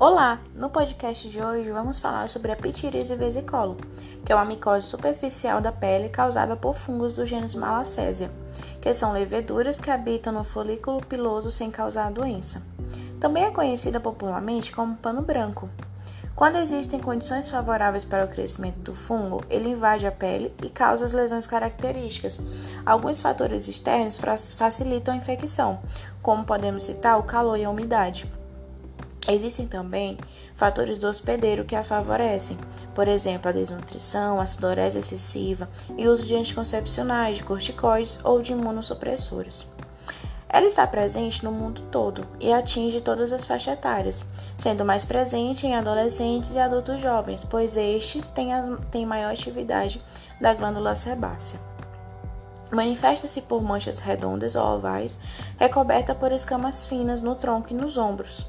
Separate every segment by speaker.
Speaker 1: Olá! No podcast de hoje vamos falar sobre a pitiríase vesicolo, que é uma micose superficial da pele causada por fungos do gênero Malassezia, que são leveduras que habitam no folículo piloso sem causar doença. Também é conhecida popularmente como pano branco. Quando existem condições favoráveis para o crescimento do fungo, ele invade a pele e causa as lesões características. Alguns fatores externos facilitam a infecção, como podemos citar o calor e a umidade. Existem também fatores do hospedeiro que a favorecem, por exemplo, a desnutrição, a sudorese excessiva e o uso de anticoncepcionais, de corticoides ou de imunossupressores. Ela está presente no mundo todo e atinge todas as faixas etárias, sendo mais presente em adolescentes e adultos jovens, pois estes têm, a, têm maior atividade da glândula sebácea. Manifesta-se por manchas redondas ou ovais, recoberta por escamas finas no tronco e nos ombros.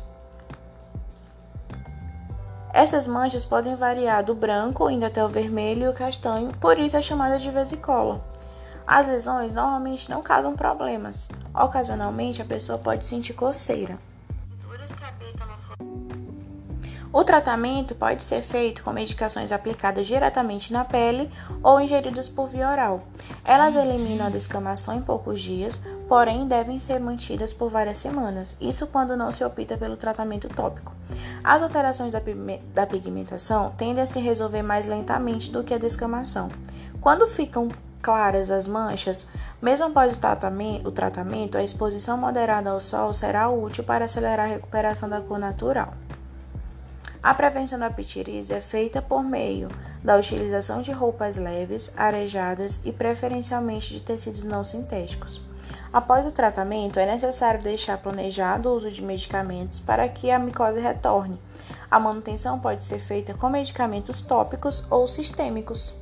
Speaker 1: Essas manchas podem variar do branco indo até o vermelho e o castanho, por isso é chamada de vesicola. As lesões normalmente não causam problemas. Ocasionalmente a pessoa pode sentir coceira. O tratamento pode ser feito com medicações aplicadas diretamente na pele ou ingeridas por via oral. Elas eliminam a descamação em poucos dias, porém devem ser mantidas por várias semanas, isso quando não se opta pelo tratamento tópico. As alterações da pigmentação tendem a se resolver mais lentamente do que a descamação. Quando ficam claras as manchas, mesmo após o tratamento, a exposição moderada ao sol será útil para acelerar a recuperação da cor natural. A prevenção da pitirise é feita por meio da utilização de roupas leves, arejadas e preferencialmente de tecidos não sintéticos. Após o tratamento, é necessário deixar planejado o uso de medicamentos para que a micose retorne. A manutenção pode ser feita com medicamentos tópicos ou sistêmicos.